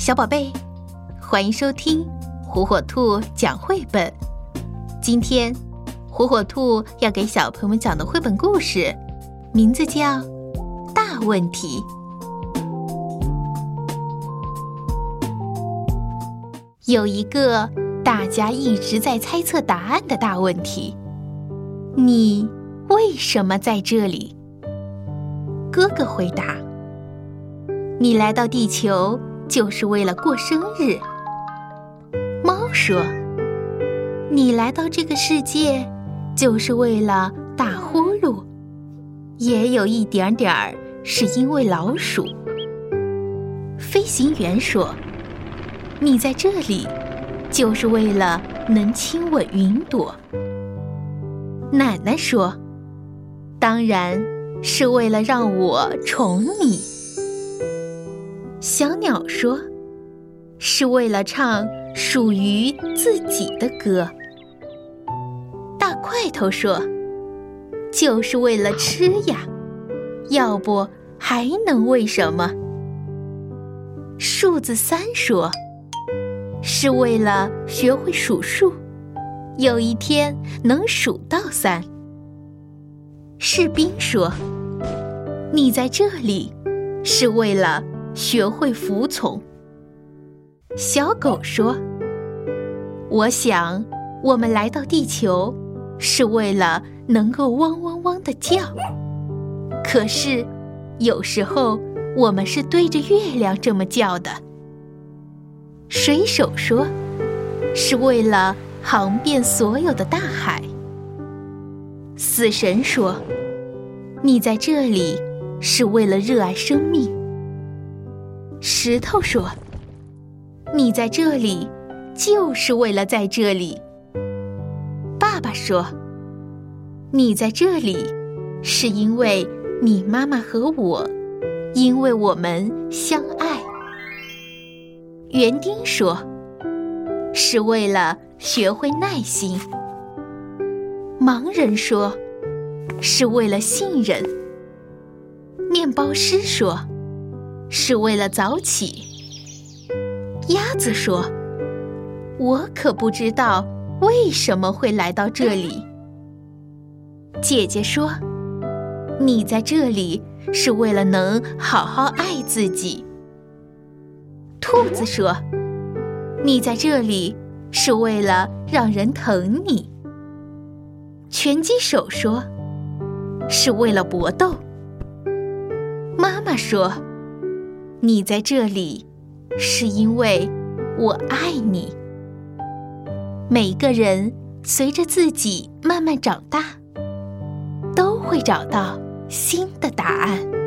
小宝贝，欢迎收听火火兔讲绘本。今天，火火兔要给小朋友们讲的绘本故事，名字叫《大问题》。有一个大家一直在猜测答案的大问题：你为什么在这里？哥哥回答：“你来到地球就是为了过生日。”猫说：“你来到这个世界就是为了打呼噜，也有一点点儿是因为老鼠。”飞行员说：“你在这里就是为了能亲吻云朵。”奶奶说：“当然。”是为了让我宠你，小鸟说：“是为了唱属于自己的歌。”大块头说：“就是为了吃呀，要不还能为什么？”数字三说：“是为了学会数数，有一天能数到三。”士兵说：“你在这里是为了学会服从。”小狗说：“我想我们来到地球是为了能够汪汪汪的叫。可是有时候我们是对着月亮这么叫的。”水手说：“是为了航遍所有的大海。”死神说：“你在这里是为了热爱生命。”石头说：“你在这里就是为了在这里。”爸爸说：“你在这里是因为你妈妈和我，因为我们相爱。”园丁说：“是为了学会耐心。”盲人说：“是为了信任。”面包师说：“是为了早起。”鸭子说：“我可不知道为什么会来到这里。”姐姐说：“你在这里是为了能好好爱自己。”兔子说：“你在这里是为了让人疼你。”拳击手说：“是为了搏斗。”妈妈说：“你在这里，是因为我爱你。”每个人随着自己慢慢长大，都会找到新的答案。